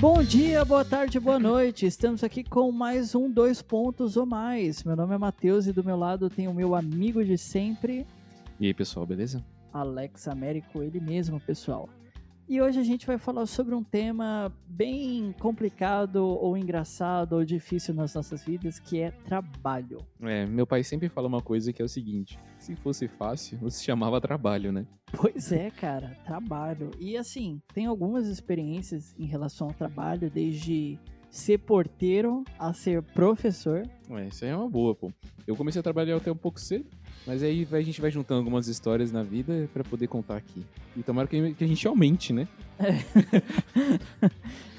Bom dia, boa tarde, boa noite. Estamos aqui com mais um Dois Pontos ou Mais. Meu nome é Matheus e do meu lado tem o meu amigo de sempre, E aí, pessoal, beleza? Alex Américo, ele mesmo, pessoal. E hoje a gente vai falar sobre um tema bem complicado ou engraçado ou difícil nas nossas vidas, que é trabalho. É, meu pai sempre fala uma coisa que é o seguinte: se fosse fácil, você chamava trabalho, né? Pois é, cara, trabalho. E assim, tem algumas experiências em relação ao trabalho, desde ser porteiro a ser professor. É, isso aí é uma boa, pô. Eu comecei a trabalhar até um pouco cedo, mas aí a gente vai juntando algumas histórias na vida pra poder contar aqui. E tomara que que a gente aumente, né?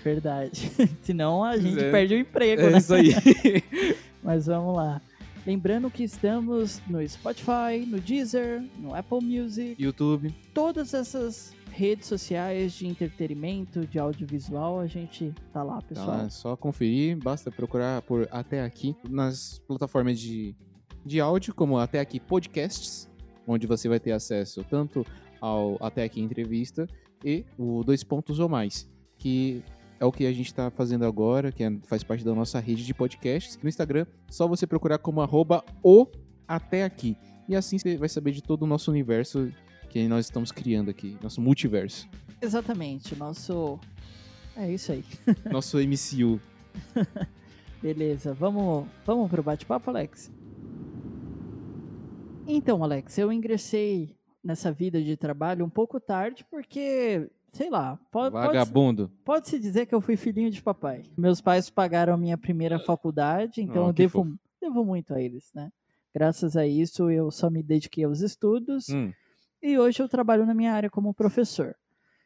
Verdade. Senão a gente É. perde o emprego, É né? isso aí. Mas vamos lá. Lembrando que estamos no Spotify, no Deezer, no Apple Music, YouTube. todas essas redes sociais de entretenimento, de audiovisual, a gente tá lá, Tá pessoal. lá, é só conferir, basta procurar por Até Aqui nas plataformas de, de áudio, como Até Aqui Podcasts, onde você vai ter acesso tanto ao Até Aqui Entrevista e o Dois Pontos ou Mais, que é o que a gente está fazendo agora, que é- faz parte da nossa rede de podcasts. No Instagram, só você procurar como arroba o Até Aqui. E assim você vai saber de todo o nosso universo que nós estamos criando aqui, nosso multiverso, Exatamente, nosso. É isso aí. nosso MCU. Beleza, vamos, vamos pro bate-papo, Alex? Então, Alex, eu ingressei nessa vida de trabalho um pouco tarde, porque, sei lá, pode, pode, Vagabundo. pode-se dizer que eu fui filhinho de papai. Meus pais pagaram a minha primeira faculdade, então Oh, eu devo, fofo. devo muito a eles, né? Graças a isso, eu só me dediquei aos estudos Hum. e hoje eu trabalho na minha área como professor.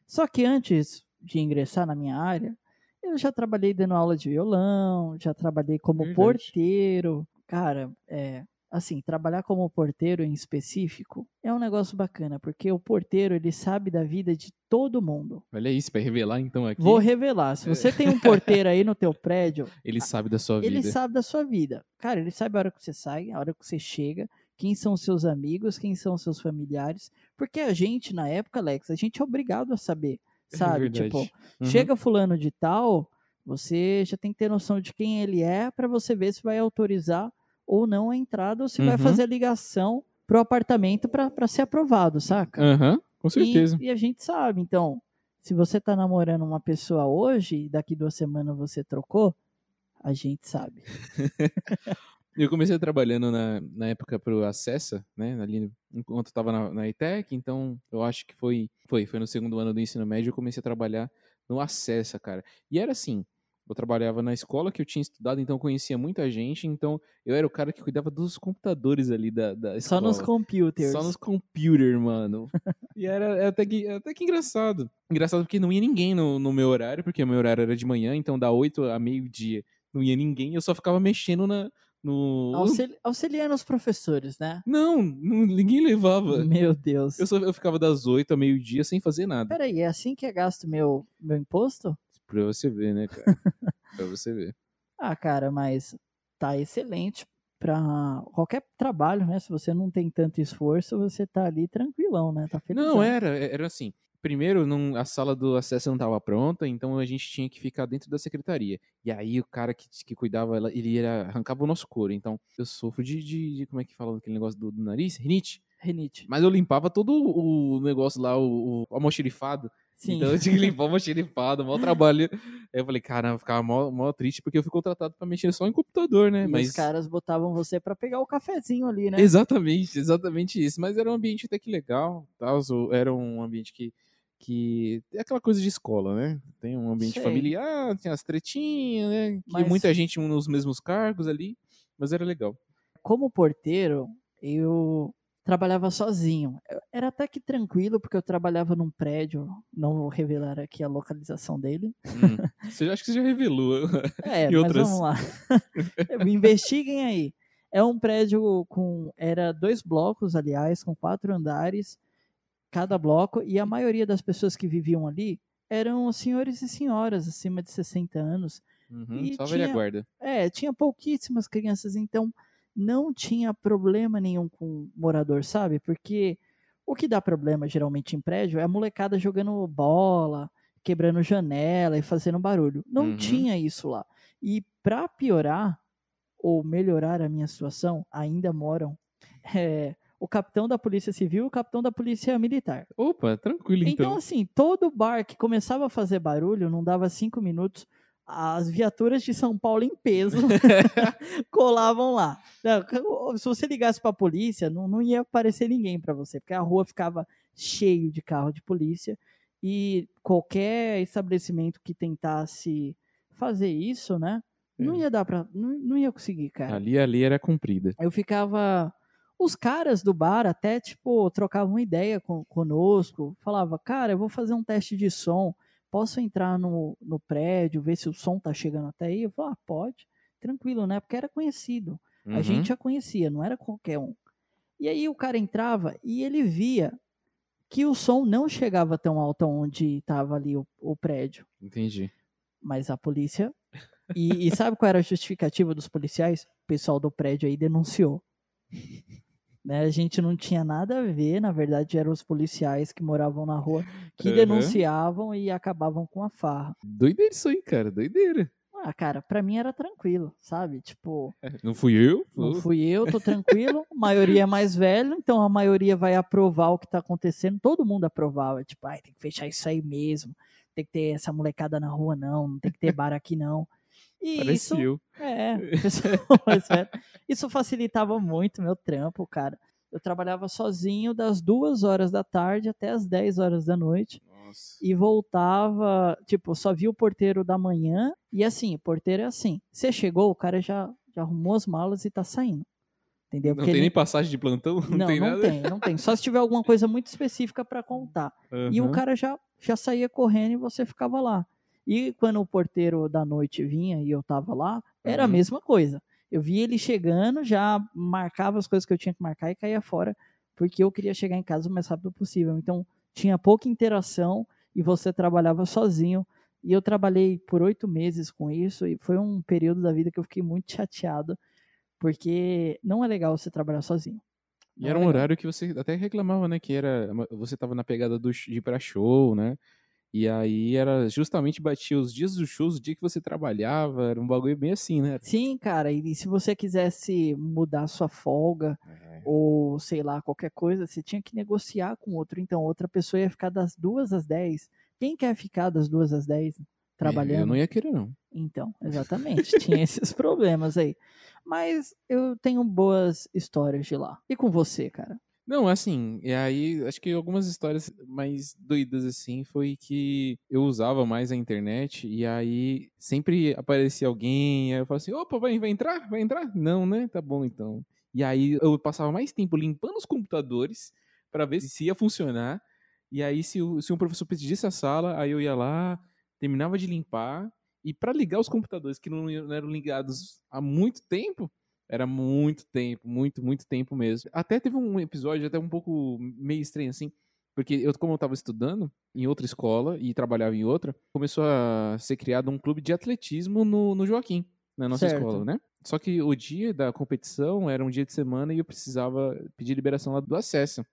Só que antes de ingressar na minha área, eu já trabalhei dando aula de violão, já trabalhei como Verdade. porteiro. Cara, é, assim, trabalhar como porteiro em específico é um negócio bacana, porque o porteiro, ele sabe da vida de todo mundo. Olha isso, vai revelar então aqui. Vou revelar, se você tem um porteiro aí no teu prédio, Ele sabe da sua ele vida. sabe da sua vida. Cara, ele sabe a hora que você sai, a hora que você chega, quem são os seus amigos, quem são os seus familiares. Porque a gente, na época, Alex, a gente é obrigado a saber, É sabe? verdade. tipo, Uhum. chega fulano de tal, você já tem que ter noção de quem ele é para você ver se vai autorizar ou não a entrada ou se vai Uhum. fazer a ligação pro apartamento para ser aprovado, saca? Aham, com E- certeza. E, a gente sabe, então, se você tá namorando uma pessoa hoje e daqui duas semanas você trocou, a gente sabe. Eu comecei trabalhando na, na época pro Acessa, né? Ali, enquanto eu tava na, na ETEC, então eu acho que foi, foi, foi no segundo ano do ensino médio, eu comecei a trabalhar no Acessa, cara. E era assim, eu trabalhava na escola que eu tinha estudado, então eu conhecia muita gente, então eu era o cara que cuidava dos computadores ali da, da Só escola. nos computers. Só nos computers, mano. e era, era até, que, até que engraçado. Engraçado porque não ia ninguém no, no meu horário, porque o meu horário era de manhã, então da 8 a meio-dia não ia ninguém, eu só ficava mexendo na, no. Auxili- auxiliando os professores, né? Não, não, ninguém levava. Meu Deus. Eu, só, eu ficava das 8 a meio-dia sem fazer nada. Peraí, é assim que é gasto meu, meu imposto? Pra você ver, né, cara? pra você ver. Ah, cara, mas tá excelente pra qualquer trabalho, né? Se você não tem tanto esforço, você tá ali tranquilão, né? Tá feliz. Não, era, era assim. Primeiro, não, a sala do acesso não estava pronta, então a gente tinha que ficar dentro da secretaria. E aí o cara que, que cuidava, ele era, arrancava o nosso couro. Então eu sofro de, de, de- como é que fala aquele negócio do, do nariz? Rinite. Renite. Mas eu limpava todo o negócio lá, o, o almoxerifado. Sim. Então eu tinha que limpar o almoxerifado, maior trabalho. Aí eu falei, caramba, eu ficava mó, mó triste porque eu fui contratado pra mexer só em computador, né? E Mas os caras botavam você pra pegar o cafezinho ali, né? Exatamente, exatamente isso. Mas era um ambiente até que legal, tal. Era um ambiente que, que é aquela coisa de escola, né? Tem um ambiente Sei. familiar, tem as tretinhas, né? Que Mas- muita gente nos mesmos cargos ali, mas era legal. Como porteiro, eu trabalhava sozinho. Era até que tranquilo, porque eu trabalhava num prédio, não vou revelar aqui a localização dele. Hum. Você já- acho que você já revelou. É, E mas outras? vamos lá. Investiguem aí. É um prédio com. Era dois blocos, aliás, com quatro andares, cada bloco, e a maioria das pessoas que viviam ali eram senhores e senhoras acima de 60 anos. Uhum, E só velha tinha- guarda. É, tinha pouquíssimas crianças, então não tinha problema nenhum com morador, sabe? Porque o que dá problema geralmente em prédio é a molecada jogando bola, quebrando janela e fazendo barulho. Não Uhum. tinha isso lá. E para piorar ou melhorar a minha situação, ainda moram é, o capitão da Polícia Civil e o capitão da Polícia Militar. Opa, tranquilo Então, então. assim, todo bar que começava a fazer barulho, não dava cinco minutos, as viaturas de São Paulo em peso colavam lá. Não, Se você ligasse para a polícia, não, não ia aparecer ninguém para você, porque a rua ficava cheio de carro de polícia e qualquer estabelecimento que tentasse fazer isso, né? Não É. ia dar para, não, não ia conseguir, cara. Ali, ali era cumprida. Eu ficava. Os caras do bar até, tipo, trocavam ideia com, conosco. Falava, cara, eu vou fazer um teste de som. Posso entrar no, no prédio, ver se o som tá chegando até aí? Eu falava, ah, pode. Tranquilo, né? Porque era conhecido. A Uhum. gente já conhecia, não era qualquer um. E aí o cara entrava e ele via que o som não chegava tão alto onde estava ali o, o prédio. Entendi. Mas a polícia. E, e sabe qual era a justificativa dos policiais? O pessoal do prédio aí denunciou. Né, a gente não tinha nada a ver, na verdade eram os policiais que moravam na rua que Aham. denunciavam e acabavam com a farra. Doideira isso aí, cara. Doideira. Ah, cara, pra mim era tranquilo, sabe? Tipo, É, Não fui eu? não fui eu, tô tranquilo. A maioria é mais velho, então a maioria vai aprovar o que tá acontecendo. Todo mundo aprovava, tipo, ai, tem que fechar isso aí mesmo. Tem que ter essa molecada na rua, não. Não tem que ter bar aqui, não. E isso, é, velho. Isso facilitava muito meu trampo, cara. Eu trabalhava sozinho das duas horas da tarde até as 10 horas da noite Nossa. e voltava, tipo, só via o porteiro da manhã e assim, o porteiro é assim, você chegou, o cara já, já arrumou as malas e tá saindo. Entendeu? Não Porque tem ele- nem passagem de plantão? Não, não, tem não nada? tem, não tem. Só se tiver alguma coisa muito específica para contar. E o cara já, já saía correndo e você ficava lá. E quando o porteiro da noite vinha e eu tava lá, era a Uhum. mesma coisa. Eu via ele chegando, já marcava as coisas que eu tinha que marcar e caía fora, porque eu queria chegar em casa o mais rápido possível. Então, tinha pouca interação e você trabalhava sozinho. E eu trabalhei por oito meses com isso, e foi um período da vida que eu fiquei muito chateado, porque não é legal você trabalhar sozinho. E Não era é um legal. horário que você até reclamava, né? Que era. Você tava na pegada do, de ir pra show, né? E aí era justamente batia os dias dos shows, o dia que você trabalhava, era um bagulho bem assim, né? Sim, cara, e se você quisesse mudar sua folga, ou sei lá, qualquer coisa, você tinha que negociar com outro. Então, outra pessoa ia ficar das duas às 10. Quem quer ficar das duas às 10 trabalhando? Eu não ia querer, não. Então, exatamente, tinha esses problemas aí. Mas eu tenho boas histórias de lá. E com você, cara? Não, assim, e aí acho que algumas histórias mais doidas assim foi que eu usava mais a internet e aí sempre aparecia alguém, aí eu falava assim, opa, vai, vai entrar? Vai entrar? Não, né? Tá bom então. E aí eu passava mais tempo limpando os computadores pra ver se ia funcionar. E aí se, se um professor pedisse a sala, aí eu ia lá, terminava de limpar e pra ligar os computadores que não eram ligados há muito tempo, era muito tempo, muito, muito tempo mesmo. Até teve um episódio até um pouco meio estranho assim, porque eu, como eu tava estudando em outra escola e trabalhava em outra, começou a ser criado um clube de atletismo no, no Joaquim, na nossa Certo. escola, né? Só que o dia da competição era um dia de semana e eu precisava pedir liberação lá do acesso.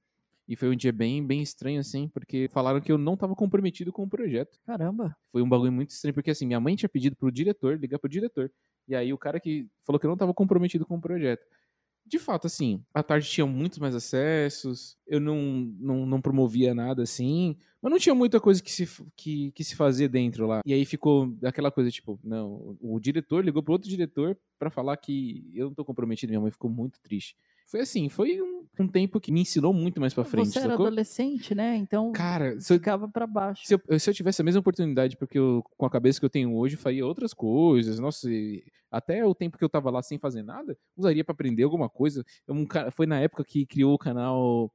E foi um dia bem, bem estranho, assim, porque falaram que eu não tava comprometido com o projeto. Caramba. Foi um bagulho muito estranho, porque assim, minha mãe tinha pedido pro diretor, ligar pro diretor. E aí o cara que falou que não tava comprometido com o projeto. De fato, assim, à tarde tinha muitos mais acessos, eu não, não, não promovia nada assim, mas não tinha muita coisa que se, que, que se fazia dentro lá. E aí ficou aquela coisa, tipo, não, o diretor ligou pro outro diretor pra falar que eu não tô comprometido, minha mãe ficou muito triste. Foi assim, foi um, um tempo que me ensinou muito mais pra frente, você era sacou? adolescente, né? Então Cara, se eu, ficava pra baixo. se eu, se eu tivesse a mesma oportunidade, porque eu, com a cabeça que eu tenho hoje, faria outras coisas. Nossa, até o tempo que eu tava lá sem fazer nada, usaria pra aprender alguma coisa. Eu, um cara- foi na época que criou o canal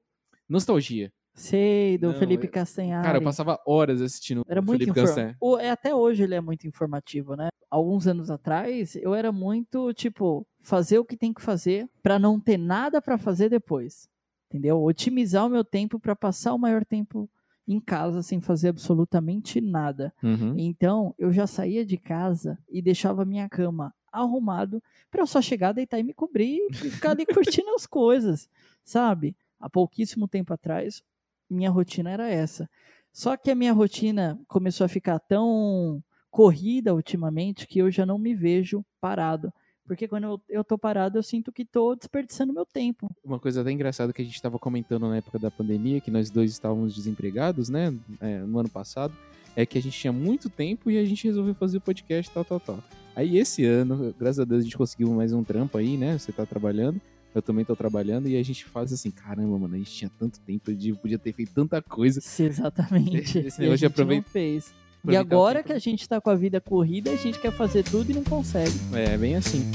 Nostalgia. Sei, do Não, Felipe eu- Castanhari. Cara, eu passava horas assistindo Era o muito Felipe. Castanhari. Até hoje ele é muito informativo, né? Alguns anos atrás, eu era muito, tipo, fazer o que tem que fazer pra não ter nada pra fazer depois. Entendeu? Otimizar o meu tempo pra passar o maior tempo em casa sem fazer absolutamente nada. Uhum. Então, eu já saía de casa e deixava a minha cama arrumado pra eu só chegar, deitar e me cobrir e ficar ali curtindo as coisas, sabe? Há pouquíssimo tempo atrás, minha rotina era essa. Só que a minha rotina começou a ficar tão corrida ultimamente que eu já não me vejo parado. Porque quando eu, eu tô parado, eu sinto que tô desperdiçando meu tempo. Uma coisa até engraçada que a gente estava comentando na época da pandemia, que nós dois estávamos desempregados, né, é, no ano passado, é que a gente tinha muito tempo e a gente resolveu fazer o podcast, tal, tal, tal. Aí esse ano, graças a Deus, a gente conseguiu mais um trampo aí, né, você tá trabalhando, eu também tô trabalhando, e a gente faz assim, caramba, mano, a gente tinha tanto tempo, a gente podia ter feito tanta coisa. Sim, exatamente. Esse E a negócio de gente não fez. E o agora que a gente tá com a vida corrida, a gente quer fazer tudo e não consegue. É, bem assim.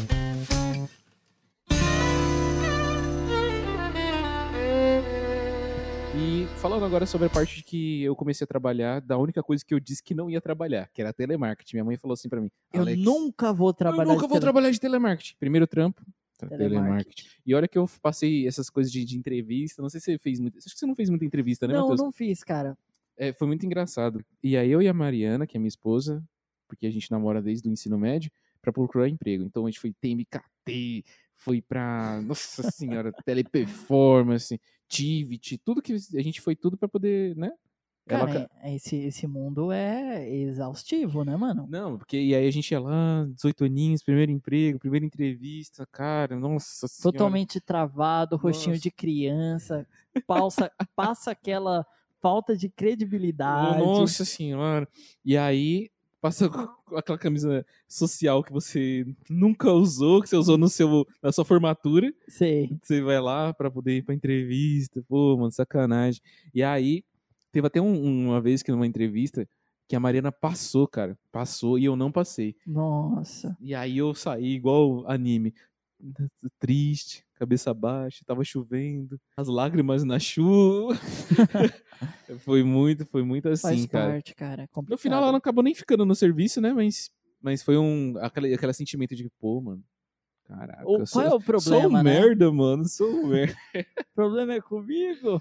E falando agora sobre a parte de que eu comecei a trabalhar, da única coisa que eu disse que não ia trabalhar, que era telemarketing. Minha mãe falou assim pra mim: Eu nunca vou trabalhar. eu nunca de vou tele- trabalhar de telemarketing. Primeiro trampo, tra- Telemarketing. telemarketing. E olha que eu passei essas coisas de, de entrevista, não sei se você fez muito. Acho que você não fez muita entrevista, né, Não, Matheus? não fiz, cara. É, foi muito engraçado. E aí eu e a Mariana, que é minha esposa, porque a gente namora desde o ensino médio, pra procurar emprego. Então a gente foi TMKT, foi pra, nossa senhora, teleperformance, Tivit, tudo que a gente foi tudo pra poder, né? Ela Cara, ca- é- esse, esse mundo é exaustivo, né, mano? Não, porque e aí a gente ia lá, 18 aninhos, primeiro emprego, primeira entrevista, cara, nossa senhora. Totalmente travado, rostinho Nossa. de criança, passa, passa aquela falta de credibilidade. Nossa senhora. E aí, passa aquela camisa social que você nunca usou, que você usou no seu, na sua formatura. Sei. Você vai lá pra poder ir pra entrevista. Pô, mano, sacanagem. E aí, teve até um- uma vez que numa entrevista que a Mariana passou, cara. Passou e eu não passei. Nossa. E aí eu saí igual anime. Triste, cabeça baixa, tava chovendo, as lágrimas na chuva. foi muito, foi muito assim, Faz cara. parte, cara. É No final ela não acabou nem ficando no serviço, né? Mas, mas foi um. Aquele, aquele sentimento de, pô, mano. Caraca, O- eu qual sou, é o sou problema, um né? merda, mano. Sou um merda. O problema é comigo?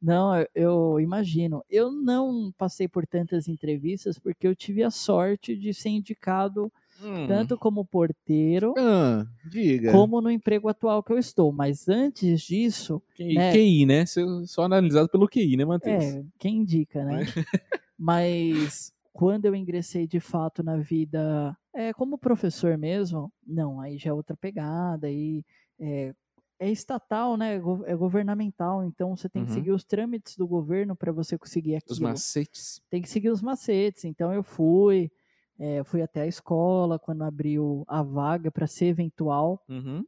não, eu, eu imagino. Eu não passei por tantas entrevistas porque eu tive a sorte de ser indicado Hum. tanto como porteiro Ah, diga. como no emprego atual que eu estou. Mas antes disso, Q- né? QI, né? Só- analisado pelo QI, né, Matheus? é, quem indica, né? Mas quando eu ingressei de fato na vida é, como professor mesmo, não, aí já é outra pegada, aí é, é estatal, né? go- É governamental, então você tem que Uhum. seguir os trâmites do governo para você conseguir Os aquilo. macetes. Tem que seguir os macetes. Então eu fui, é, fui até a escola quando abriu a vaga para ser eventual Uhum.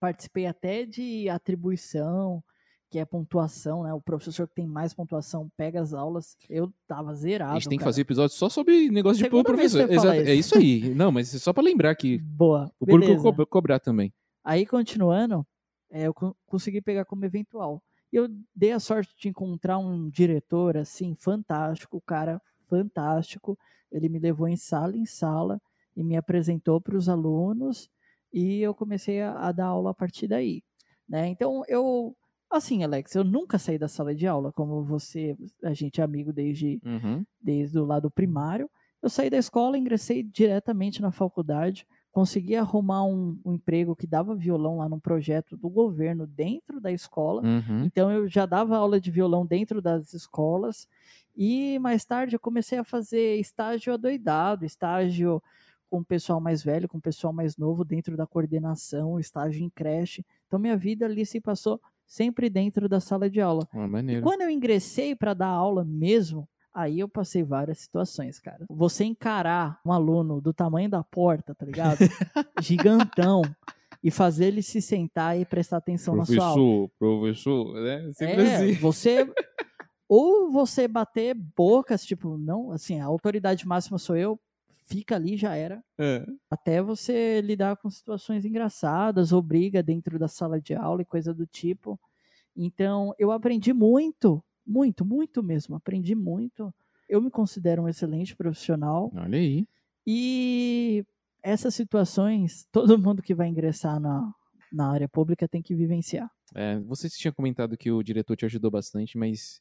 participei até de atribuição, que é pontuação, né? O professor que tem mais pontuação pega as aulas. Eu tava zerado. A gente tem que cara. fazer episódio só sobre negócio de pôr Segunda vez que professor. Exato, é isso. isso aí. Não, mas é só pra lembrar que Boa. o público co- cobrar também. Aí, continuando, é, eu co- consegui pegar como eventual. E eu dei a sorte de encontrar um diretor, assim, fantástico, cara fantástico. Ele me levou em sala em sala e me apresentou para os alunos e eu comecei a, a dar aula a partir daí. Né? Então, eu... Assim, Alex, eu nunca saí da sala de aula, como você, a gente é amigo desde Uhum. desde o lado primário. Eu saí da escola, ingressei diretamente na faculdade, consegui arrumar um, um emprego que dava violão lá num projeto do governo dentro da escola. Uhum. Então eu já dava aula de violão dentro das escolas e mais tarde eu comecei a fazer estágio adoidado, estágio com o pessoal mais velho, com o pessoal mais novo dentro da coordenação, estágio em creche. Então minha vida ali se passou sempre dentro da sala de aula. Ah, quando eu ingressei para dar aula mesmo, aí eu passei várias situações, cara. Você encarar um aluno do tamanho da porta, tá ligado? Gigantão. E fazer ele se sentar e prestar atenção na sua aula. Professor, professor, né? Sempre É, assim. você. Ou você bater bocas, tipo, não, assim, a autoridade máxima sou eu, fica ali, já era. É. Até você lidar com situações engraçadas, ou briga dentro da sala de aula e coisa do tipo. Então, eu aprendi muito, muito, muito mesmo. Aprendi muito. Eu me considero um excelente profissional. Olha aí. E essas situações, todo mundo que vai ingressar na, na área pública tem que vivenciar. É, você tinha comentado que o diretor te ajudou bastante, mas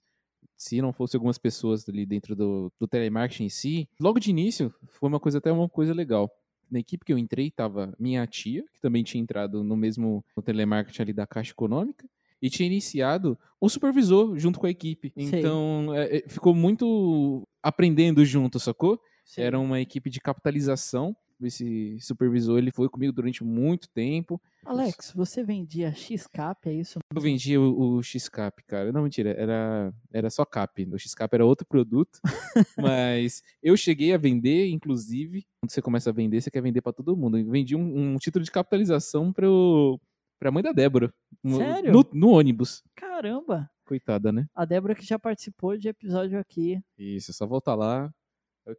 se não fosse algumas pessoas ali dentro do, do telemarketing em si, logo de início foi uma coisa até uma coisa legal. Na equipe que eu entrei tava minha tia, que também tinha entrado no mesmo no telemarketing ali da Caixa Econômica, e tinha iniciado o supervisor junto com a equipe. Sei. Então, é, é, ficou muito aprendendo junto, sacou? Era uma equipe de capitalização. Esse supervisor, ele foi comigo durante muito tempo. Alex, você vendia X-Cap, é isso? Eu vendia o, o X-Cap, cara. Não, mentira, era, era só cap. O X-Cap era outro produto. mas eu cheguei a vender, inclusive, quando você começa a vender, você quer vender pra todo mundo. Eu vendi um, um título de capitalização pro, pra mãe da Débora. No, Sério? No, no ônibus. Caramba! Coitada, né? A Débora que já participou de episódio aqui. Isso, é só voltar lá.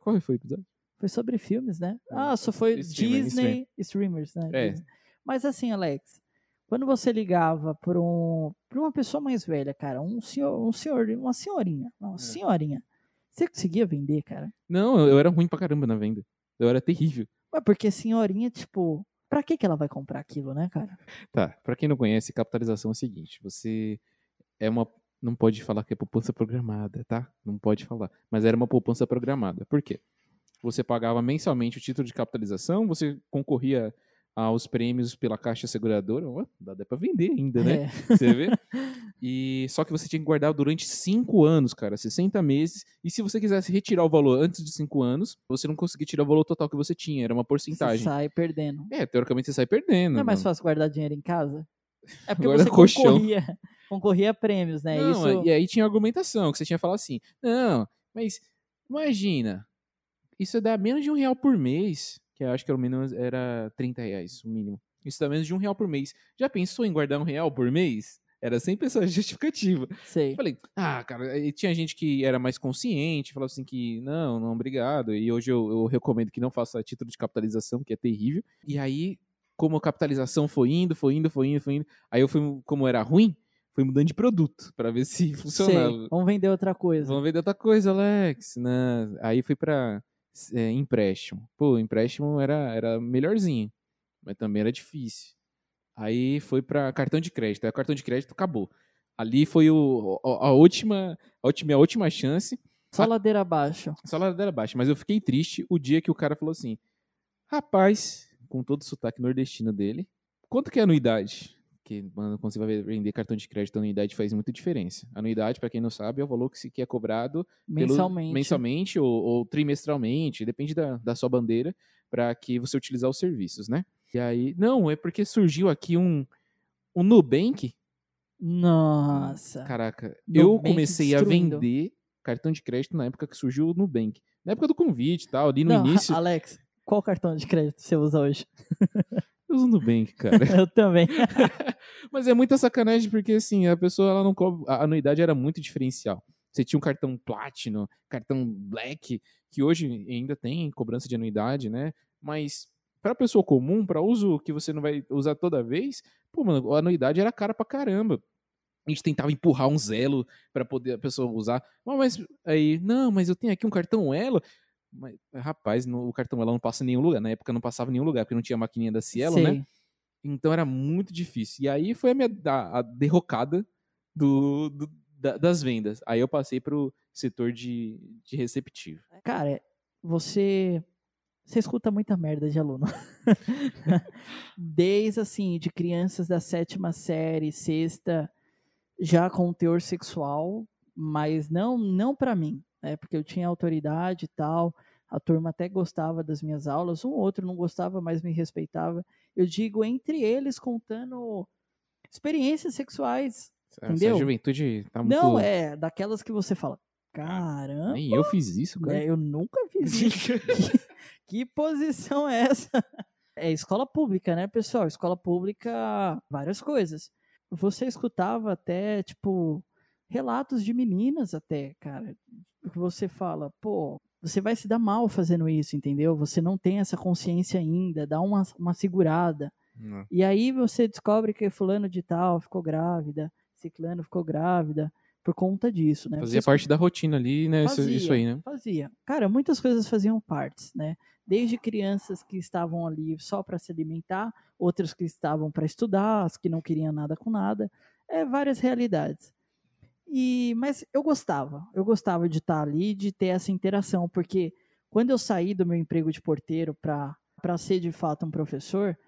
Qual foi o episódio? Foi sobre filmes, né? É, Ah, só foi streamer, Disney streamers, né? É. Disney. Mas assim, Alex, quando você ligava para um, pra uma pessoa mais velha, cara, um senhor, um senhor, uma senhorinha, uma É. senhorinha, você conseguia vender, cara? Não, eu era ruim pra caramba na venda. Eu era terrível. Ué, porque senhorinha, tipo, pra que que ela vai comprar aquilo, né, cara? Tá, pra quem não conhece, capitalização é o seguinte: você é uma. Não pode falar que é poupança programada, tá? Não pode falar. Mas era uma poupança programada. Por quê? Você pagava mensalmente o título de capitalização, você concorria aos prêmios pela caixa seguradora. Dá até pra vender ainda, né? É. Você vê? E só que você tinha que guardar durante 5 anos, cara, 60 meses. E se você quisesse retirar o valor antes de 5 anos, você não conseguia tirar o valor total que você tinha, era uma Você porcentagem. sai perdendo. É, teoricamente você sai perdendo. Não é mais não. fácil guardar dinheiro em casa? É porque Guarda você colchão. concorria, concorria a prêmios, né? Não, Isso... e aí tinha argumentação, que você tinha que falar assim, não, mas imagina, isso dá menos de um real por mês, que eu acho que era o menos era 30 reais, o mínimo. Isso dá menos de um real por mês. Já pensou em guardar um real por mês? Era sempre essa justificativa. Sei. Falei, ah, cara, e tinha gente que era mais consciente, falava assim que, não, não, obrigado. E hoje eu, eu recomendo que não faça título de capitalização, que é terrível. E aí, como a capitalização foi indo, foi indo, foi indo, foi indo, aí eu fui, como era ruim, fui mudando de produto pra ver se funcionava. Sei. Vamos vender outra coisa. Vamos vender outra coisa, Alex. Né? Aí fui pra é, empréstimo. Pô, empréstimo era, era melhorzinho, mas também era difícil. Aí foi pra cartão de crédito. Aí o cartão de crédito acabou. Ali foi o, a, a última, a última, a última chance. Só ladeira abaixo. Só ladeira baixa. Mas eu fiquei triste o dia que o cara falou assim: Rapaz, com todo o sotaque nordestino dele, quanto que é a anuidade? Porque, mano, quando você vai vender cartão de crédito, a anuidade faz muita diferença. Anuidade, pra quem não sabe, é o valor que, se, que é cobrado pelo- Mensalmente. mensalmente ou, ou trimestralmente, depende da, da sua bandeira, para que você utilizar os serviços, né? E aí, não, é porque surgiu aqui um, um Nubank. Nossa. Caraca, eu Nubank comecei a destruindo. vender cartão de crédito na época que surgiu o Nubank. Na época do convite e tal, ali no Não, início. Alex, qual cartão de crédito você usa hoje? Eu uso Nubank, cara. Eu também. Mas é muita sacanagem porque, assim, a pessoa, ela não cobra... A anuidade era muito diferencial. Você tinha um cartão Platinum, cartão Black, que hoje ainda tem cobrança de anuidade, né? Mas para pessoa comum, para uso que você não vai usar toda vez, pô, mano, a anuidade era cara pra caramba. A gente tentava empurrar um Zelo para poder a pessoa usar. Mas, mas aí, não, mas eu tenho aqui um cartão Elo. Mas, rapaz, no, o cartão Elo não passa em nenhum lugar. Na época não passava em nenhum lugar, porque não tinha maquininha da Cielo, né? Sei. Então era muito difícil. E aí foi a minha a, a derrocada do, do- da- das vendas. Aí eu passei pro setor de, de receptivo. Cara, você. Você escuta muita merda de aluno. Desde assim, de crianças da sétima série, sexta, já com teor sexual, mas não não para mim, né? Porque eu tinha autoridade e tal. A turma até gostava das minhas aulas, um ou outro não gostava, mas me respeitava. Eu digo entre eles contando experiências sexuais. Essa Entendeu? juventude tá muito. Não, é daquelas que você fala, caramba, Nem eu fiz isso, cara. né, eu nunca fiz isso. que, que posição é essa? É escola pública, né, pessoal? Escola pública, várias coisas. Você escutava até, tipo, relatos de meninas até, cara. Que você fala, pô, você vai se dar mal fazendo isso, entendeu? Você não tem essa consciência ainda, dá uma, uma segurada. Não. E aí você descobre que fulano de tal ficou grávida, ciclano ficou grávida por conta disso, né? Fazia Você parte da rotina ali, né? Isso, Fazia, isso aí, né? Fazia. Cara, muitas coisas faziam partes, né? Desde crianças que estavam ali só para se alimentar, outras que estavam para estudar, as que não queriam nada com nada, é várias realidades. E mas eu gostava, eu gostava de estar ali, de ter essa interação, porque quando eu saí do meu emprego de porteiro para para ser de fato um professor,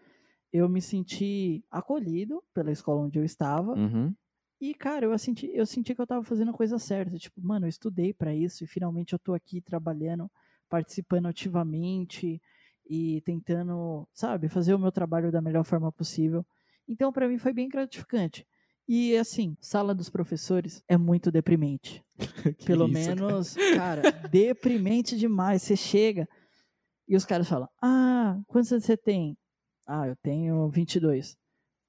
eu me senti acolhido pela escola onde eu estava Uhum. E, cara, eu senti, eu senti que eu tava fazendo a coisa certa. Tipo, mano, eu estudei para isso e finalmente eu tô aqui trabalhando, participando ativamente e tentando, sabe, fazer o meu trabalho da melhor forma possível. Então, para mim foi bem gratificante. E assim, sala dos professores é muito deprimente. Pelo isso, menos, cara? cara, deprimente demais. Você chega e os caras falam: Ah, quantos anos você tem? Ah, eu tenho 22.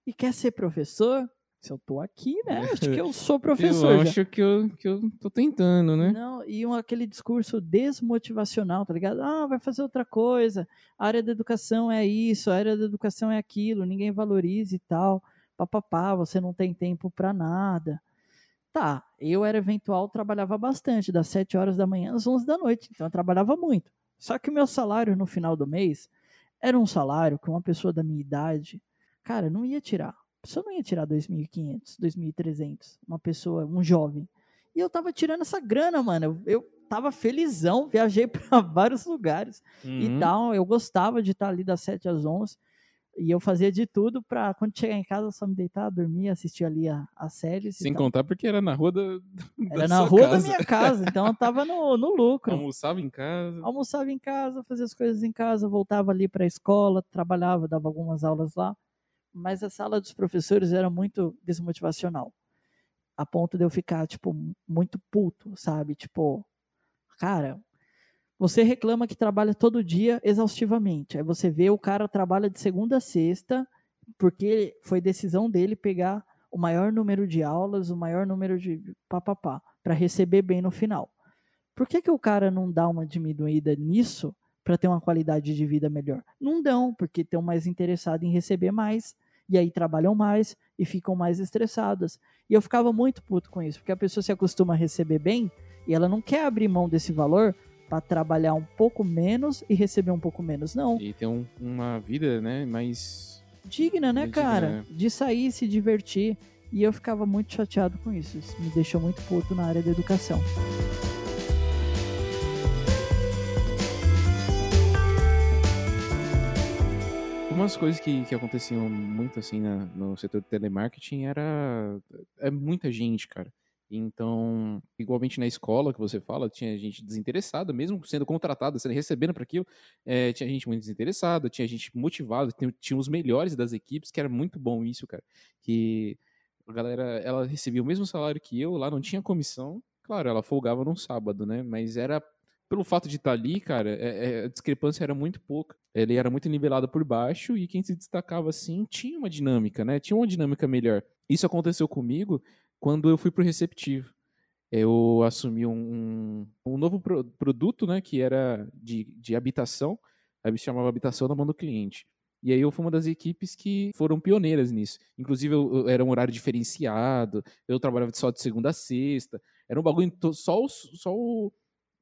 E quer ser professor? Se eu tô aqui, né? Acho que eu sou professor. eu já. acho que eu, que eu tô tentando, né? Não, e um, aquele discurso desmotivacional, tá ligado? Ah, vai fazer outra coisa. A área da educação é isso, a área da educação é aquilo, ninguém valoriza e tal. Papapá, você não tem tempo para nada. Tá, eu era eventual, trabalhava bastante, das 7 horas da manhã às 11 da noite, então eu trabalhava muito. Só que o meu salário no final do mês era um salário que uma pessoa da minha idade, cara, não ia tirar a pessoa não ia tirar 2.500, 2.300, uma pessoa, um jovem. E eu tava tirando essa grana, mano. Eu, eu tava felizão, viajei para vários lugares Uhum. e tal. Eu gostava de estar ali das 7 às 11. E eu fazia de tudo pra, quando chegar em casa, só me deitar, dormir, assistir ali a, a séries. e Sem contar porque era na rua da, da Era na rua casa. da minha casa, então eu tava no, no lucro. Almoçava em casa. Almoçava em casa, fazia as coisas em casa, voltava ali para a escola, trabalhava, dava algumas aulas lá. Mas a sala dos professores era muito desmotivacional. A ponto de eu ficar, tipo, muito puto, sabe? Tipo, cara, você reclama que trabalha todo dia exaustivamente. Aí você vê o cara trabalha de segunda a sexta, porque foi decisão dele pegar o maior número de aulas, o maior número de papapá, para receber bem no final. Por que, que o cara não dá uma diminuída nisso para ter uma qualidade de vida melhor? Não dão, porque estão mais interessados em receber mais, e aí trabalham mais e ficam mais estressadas. E eu ficava muito puto com isso, porque a pessoa se acostuma a receber bem e ela não quer abrir mão desse valor para trabalhar um pouco menos e receber um pouco menos. Não, E ter um- uma vida, né, mais... digna, né, Digna, cara? né? De sair e se divertir. E eu ficava muito chateado com isso. Isso me deixou muito puto na área da educação. Umas coisas que, que aconteciam muito, assim, na- no setor de telemarketing era... É muita gente, cara. Então, igualmente na escola que você fala, tinha gente desinteressada, mesmo sendo contratada, sendo recebendo para aquilo, eh, tinha gente muito desinteressada, tinha gente motivada, tinha, tinha os melhores das equipes, que era muito bom isso, cara. Que a galera, ela recebia o mesmo salário que eu, lá não tinha comissão. Claro, ela folgava num sábado, né? Mas era pelo fato de estar ali, cara, é- é- a discrepância era muito pouca. Ele era muito nivelado por baixo e quem se destacava assim tinha uma dinâmica, né? Tinha uma dinâmica melhor. Isso aconteceu comigo quando eu fui pro receptivo. Eu assumi um, um, novo pro- produto, né? Que era de, de habitação. Aí se chamava habitação na mão do cliente. E aí eu fui uma das equipes que foram pioneiras nisso. Inclusive, eu, eu- era um horário diferenciado, eu trabalhava só de segunda a sexta. Era um bagulho, só, só, o-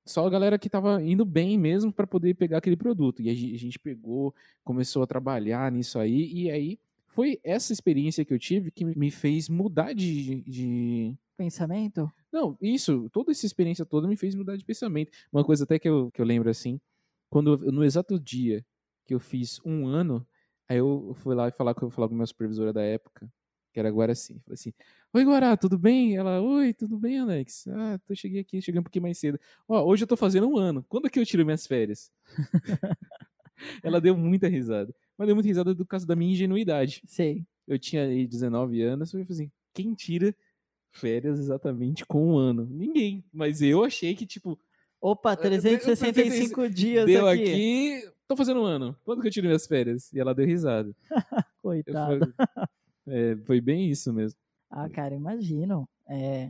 só a galera que tava indo bem mesmo para poder pegar aquele produto. E a a gente pegou, começou a trabalhar nisso aí, e aí foi essa experiência que eu tive que me fez mudar de- de, Pensamento? não, isso, toda essa experiência toda me fez mudar de pensamento. Uma coisa até que eu, que eu lembro assim, quando eu- no exato dia que eu fiz um ano, aí eu fui lá e falar com, falar com a minha supervisora da época, que era Guaraci. Falei assim, oi Guará, tudo bem? Ela, oi, tudo bem, Alex? Ah, tô, cheguei aqui, cheguei um pouquinho mais cedo. Ó, hoje eu tô fazendo um ano, quando que eu tiro minhas férias? Ela deu muita risada. Mas deu muita risada do caso da minha ingenuidade Sei. eu tinha aí 19 anos, eu falei assim, quem tira férias exatamente com um ano? Ninguém. Mas eu achei que, tipo, Opa, eu- eu- 365 dias deu aqui. aqui, tô fazendo um ano. Quando que eu tiro minhas férias? E ela deu risada. Eu Coitado. falei, é, foi bem isso mesmo. Ah, cara, imagino. É...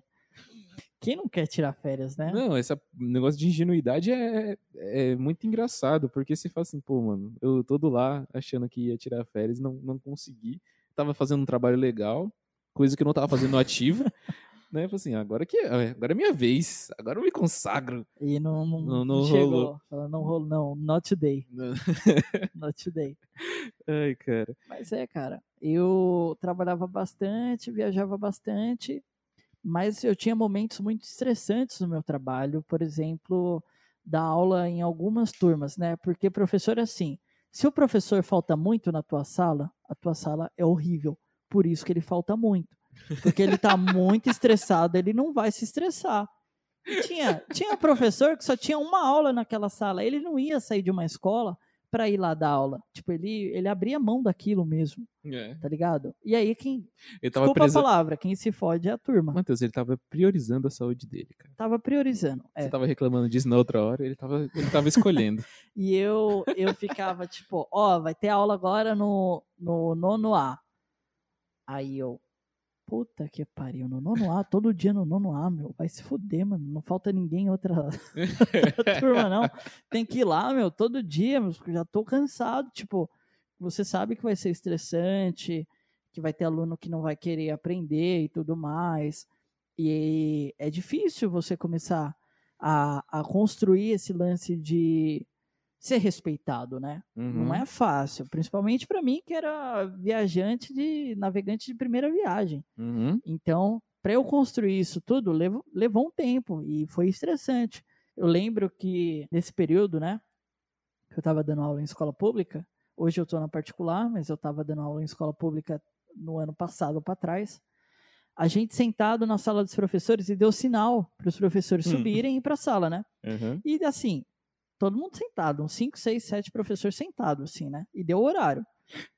Quem não quer tirar férias, né? Não, esse negócio de ingenuidade é, é muito engraçado, porque você fala assim, pô, mano, eu todo lá achando que ia tirar férias, não, não consegui. Tava fazendo um trabalho legal, coisa que eu não tava fazendo ativo. né? Falei assim, agora que agora é minha vez, agora eu me consagro. E não, não, Não- não chegou. rolou. Não rolou. Não, not today. Not today. Ai, cara. Mas é, cara, eu trabalhava bastante, viajava bastante, mas eu tinha momentos muito estressantes no meu trabalho, por exemplo, dar aula em algumas turmas, né? Porque professor é assim, se o professor falta muito na tua sala, a tua sala é horrível, por isso que ele falta muito. Porque ele tá muito estressado, ele não vai se estressar. E tinha, tinha professor que só tinha uma aula naquela sala, ele não ia sair de uma escola para ir lá dar aula. Tipo, ele, ele abria mão daquilo mesmo, É. tá ligado? E aí quem. Ele tava Desculpa presa... a palavra, quem se fode é a turma. Matheus, ele tava priorizando a saúde dele, cara. Tava priorizando. É. Você tava reclamando disso na outra hora, ele tava, ele tava escolhendo. E eu, eu ficava tipo, ó, vai ter aula agora no, no nono A. Aí eu, puta que pariu, no nono A, todo dia no nono A, meu, vai se fuder, mano, não falta ninguém em outra, outra turma, não. Tem que ir lá, meu, todo dia, meu, já tô cansado, tipo, você sabe que vai ser estressante, que vai ter aluno que não vai querer aprender e tudo mais, e é difícil você começar a, a construir esse lance de ser respeitado, né? Uhum. Não é fácil, principalmente para mim que era viajante de navegante de primeira viagem. Uhum. Então, para eu construir isso tudo, levou, levou um tempo e foi estressante. Eu lembro que nesse período, né, que eu estava dando aula em escola pública, hoje eu estou na particular, mas eu estava dando aula em escola pública no ano passado para trás. A gente sentado na sala dos professores e deu sinal para os professores Hum. subirem e ir para a sala, né? Uhum. E assim, todo mundo sentado, uns 5, 6, 7 professores sentados, assim, né? E deu o horário.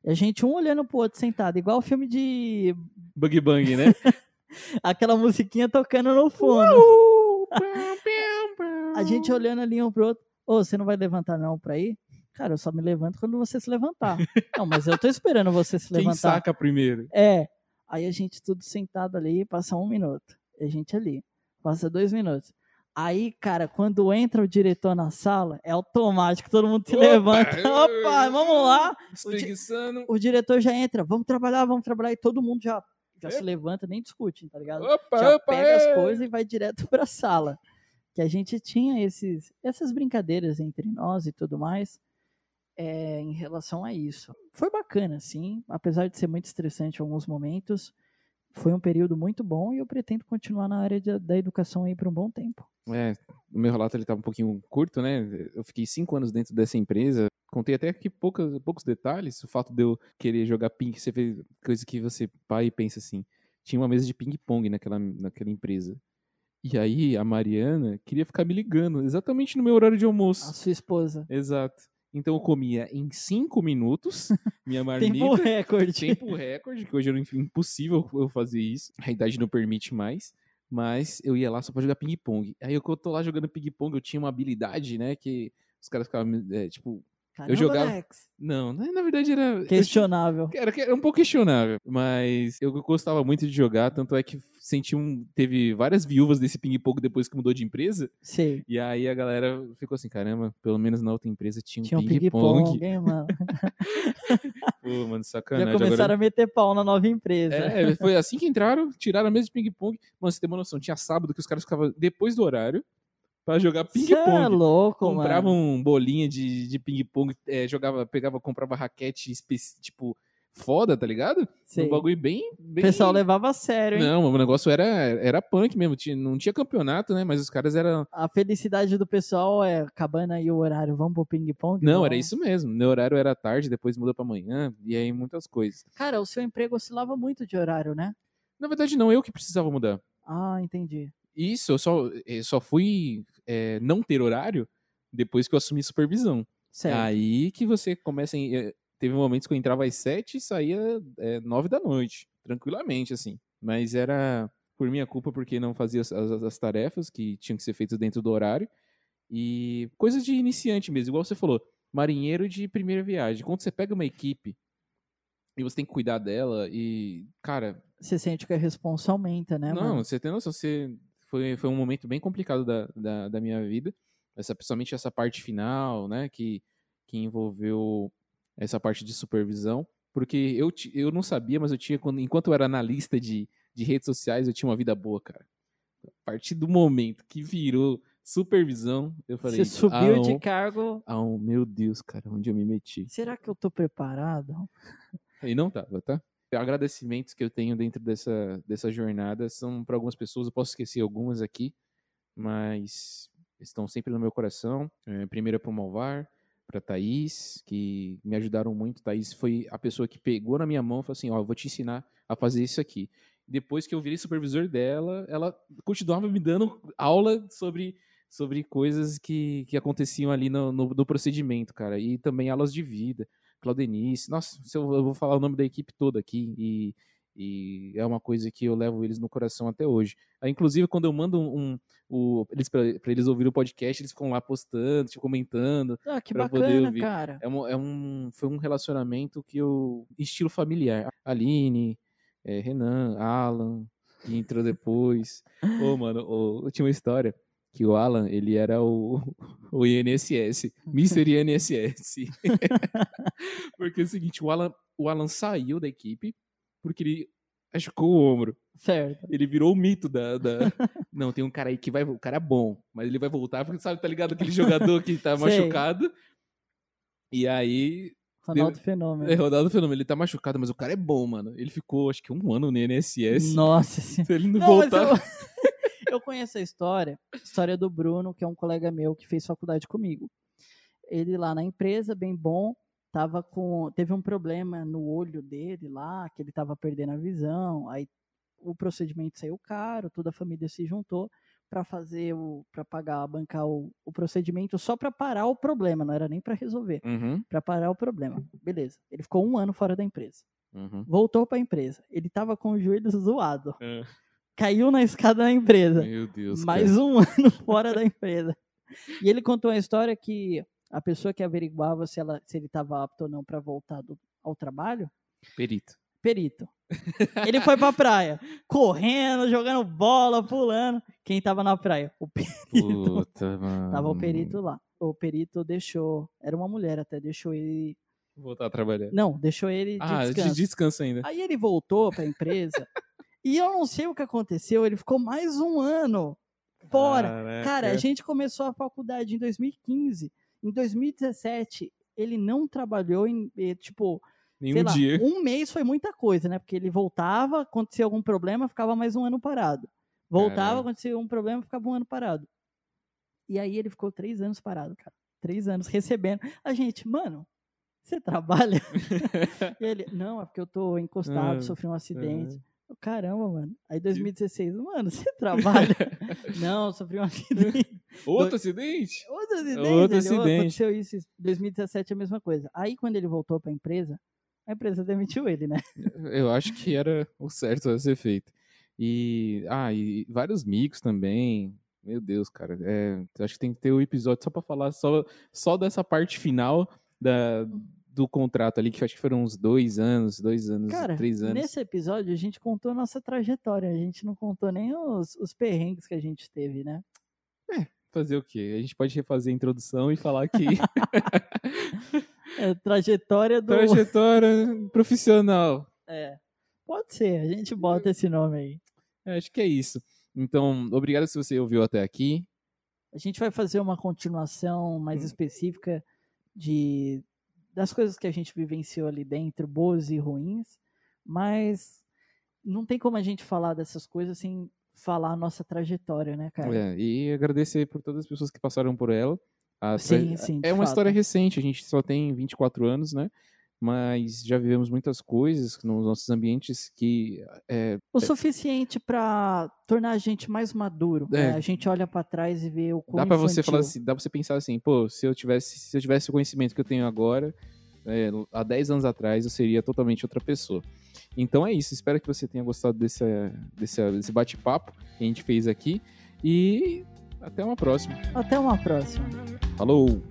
E a gente um olhando pro outro sentado, igual o filme de. Bug Bang, né? aquela musiquinha tocando no fundo. Uh! A gente olhando ali um pro outro. Ô, você não vai levantar não pra ir? Cara, eu só me levanto quando você se levantar. não, mas eu tô esperando você se Quem levantar. saca primeiro? É. Aí a gente tudo sentado ali, passa um minuto. E a gente ali. Passa dois minutos. Aí, cara, quando entra o diretor na sala, é automático, todo mundo se Opa! levanta. Opa, vamos lá. Espreguiçando. O diretor já entra, vamos trabalhar, vamos trabalhar. E todo mundo já, já É. se levanta, nem discute, tá ligado? Opa, já opa, pega as é. coisas e vai direto pra sala. Que a gente tinha esses, essas brincadeiras entre nós e tudo mais é, em relação a isso. Foi bacana, sim, apesar de ser muito estressante em alguns momentos. Foi um período muito bom e eu pretendo continuar na área de- da educação aí por um bom tempo. É, o meu relato ele tá um pouquinho curto, né? Eu fiquei cinco anos dentro dessa empresa. Contei até aqui poucas, poucos detalhes. O fato de eu querer jogar ping, você fez coisa que você pai e pensa assim. Tinha uma mesa de ping-pong naquela, naquela empresa. E aí a Mariana queria ficar me ligando, exatamente no meu horário de A almoço. sua esposa. Exato. Então eu comia em cinco minutos minha Tempo marmita. recorde. tempo recorde, que hoje era impossível eu fazer isso. A idade não permite mais. Mas eu ia lá só pra jogar ping-pong. Aí eu, quando eu tô lá jogando ping-pong, eu tinha uma habilidade, né? Que os caras ficavam, é, tipo... Caramba, jogava- Alex. Não, na na verdade era... eu Questionável. era, era um pouco questionável, mas eu gostava muito de jogar, tanto é que senti um. Teve várias viúvas desse ping-pong depois que mudou de empresa, Sei. e aí a galera ficou assim: caramba, pelo menos na outra empresa tinha um Tinha um ping-pong. hein, mano? Pô, mano, Já sacanagem. começaram Agora... a meter pau na nova empresa. É, foi assim que entraram, tiraram a mesa de ping-pong. Mano, você tem uma noção, tinha sábado que os caras ficavam depois do horário pra jogar é ping-pong. louco, Compravam mano. um bolinha de, de ping-pong, é, jogava, pegava, comprava raquete, tipo, foda, tá ligado? Sei. Um bagulho bem. O bem... pessoal levava a sério, hein? Não, o negócio era, era punk mesmo. Tinha, não tinha campeonato, né? Mas os caras eram. A felicidade do pessoal é acabando aí o horário, vamos pro ping-pong? Não, era isso mesmo. Meu horário era tarde, depois mudou pra manhã, e aí muitas coisas. Cara, o seu emprego oscilava muito de horário, né? Na verdade, não, eu que precisava mudar. Ah, entendi. Isso, eu só, eu só fui é, não ter horário depois que eu assumi supervisão. Certo. Aí que você começa. Em, eh, teve momentos que eu entrava às sete e saía é, nove da noite, tranquilamente, assim. Mas era por minha culpa porque não fazia as, as- as tarefas que tinham que ser feitas dentro do horário. E coisas de iniciante mesmo, igual você falou, marinheiro de primeira viagem. Quando você pega uma equipe e você tem que cuidar dela e, cara, Você sente que a responsa aumenta, né, não, mano? você tem noção, você foi, foi um momento bem complicado da, da, da minha vida, essa, principalmente essa parte final, né, que, que envolveu essa parte de supervisão, porque eu, eu não sabia, mas eu tinha, quando, enquanto eu era analista de, de redes sociais, eu tinha uma vida boa, cara. A partir do momento que virou supervisão, eu falei, Você subiu ah, de cargo. ah, um- meu Deus, cara, onde eu me meti? Será que eu tô preparado? E não tava, tá? Agradecimentos que eu tenho dentro dessa, dessa jornada são para algumas pessoas, eu posso esquecer algumas aqui, mas estão sempre no meu coração. É, primeiro é para o Malvar, para Thaís, que me ajudaram muito. Thaís foi a pessoa que pegou na minha mão e falou assim: Ó, eu vou te ensinar a fazer isso aqui. depois que eu virei supervisor dela, ela continuava me dando aula sobre, sobre coisas que, que aconteciam ali no, no, no procedimento, cara. E também aulas de vida. Claudenice, nossa, eu, vou falar o nome da equipe toda aqui e, e é uma coisa que eu levo eles no coração até hoje. Inclusive, quando eu mando um, um, eles para eles ouvirem o podcast, eles ficam lá postando, tipo, comentando. Ah, que bacana, cara. É um, é um, foi um relacionamento que eu. estilo familiar. Aline, é, Renan, Alan, que entrou depois. Ô, oh, mano, oh, eu tinha uma história que o Alan, ele era o, o INSS, Mr. INSS. porque é o seguinte, o Alan, o Alan saiu da equipe porque ele machucou o ombro. Certo. Ele virou o mito da, da... Não, tem um cara aí que vai... O cara é bom, mas ele vai voltar porque, sabe, tá ligado? Aquele jogador que tá machucado. E aí... Ronaldo deu... Fenômeno. É, Ronaldo Fenômeno. Ele tá machucado, mas o cara é bom, mano. Ele ficou, acho que um ano no INSS. Nossa senhora. Se ele não, não voltar... eu conheço a história, história do Bruno, que é um colega meu que fez faculdade comigo. Ele lá na empresa, bem bom, tava com, teve um problema no olho dele lá, que ele estava perdendo a visão. Aí o procedimento saiu caro, toda a família se juntou para fazer o para pagar, bancar o, o procedimento só para parar o problema, não era nem para resolver, uhum. para parar o problema. Beleza. Ele ficou um ano fora da empresa. Uhum. Voltou para a empresa. Ele estava com o joelho zoado. Uhum caiu na escada da empresa. Meu Deus. Mais cara. um ano fora da empresa. E ele contou a história que a pessoa que averiguava se, ela, se ele estava apto ou não para voltar do, ao trabalho. Perito. Perito. Ele foi pra praia, correndo, jogando bola, pulando. Quem estava na praia? O perito. Puta, mano. Tava o perito lá. O perito deixou. Era uma mulher até, deixou ele. Voltar a trabalhar. Não, deixou ele de ah, descanso. de descanso ainda. Aí ele voltou pra empresa e eu não sei o que aconteceu, ele ficou mais um ano fora. Caraca. Cara, a gente começou a faculdade em 2015. Em 2017, ele não trabalhou em, tipo, Nenhum lá, dia. um mês foi muita coisa, né? Porque ele voltava, acontecia algum problema, ficava mais um ano parado. Voltava, Caramba. acontecia um problema, ficava um ano parado. E aí ele ficou três anos parado, cara. Três anos recebendo. A gente, mano, você trabalha? ele, não, é porque eu tô encostado, ah, sofri um acidente. Caramba, mano. Aí 2016, mano, você trabalha? não, sofri um acidente. Outro acidente? Outro acidente. Outro ele, acidente. Aconteceu isso. 2017 é a mesma coisa. Aí quando ele voltou para a empresa, a empresa demitiu ele, né? Eu acho que era o certo a ser feito. E, ah, e vários micos também. Meu Deus, cara. É, acho que tem que ter o um episódio só para falar só, só dessa parte final da, do contrato ali, que acho que foram uns dois anos, dois anos, Cara, três anos. Nesse episódio a gente contou a nossa trajetória, a gente não contou nem os, os perrengues que a gente teve, né? É, fazer o quê? A gente pode refazer a introdução e falar que. é, trajetória do. Trajetória profissional. É. Pode ser, a gente bota esse nome aí. É, acho que é isso. Então, obrigado se você ouviu até aqui. A gente vai fazer uma continuação mais hum. específica de das coisas que a gente vivenciou ali dentro, boas e ruins, mas não tem como a gente falar dessas coisas sem falar a nossa trajetória, né, cara? É, e agradecer por todas as pessoas que passaram por ela. A sim, sim. É uma fato. história recente, a gente só tem 24 anos, né? Mas já vivemos muitas coisas nos nossos ambientes que. É, o suficiente para tornar a gente mais maduro. É. Né? A gente olha para trás e vê o quão Dá para você falar assim, dá pra você pensar assim, pô, se eu tivesse, se eu tivesse o conhecimento que eu tenho agora, é, há 10 anos atrás eu seria totalmente outra pessoa. Então é isso, espero que você tenha gostado desse, desse, desse bate-papo que a gente fez aqui. E até uma próxima. Até uma próxima. Falou!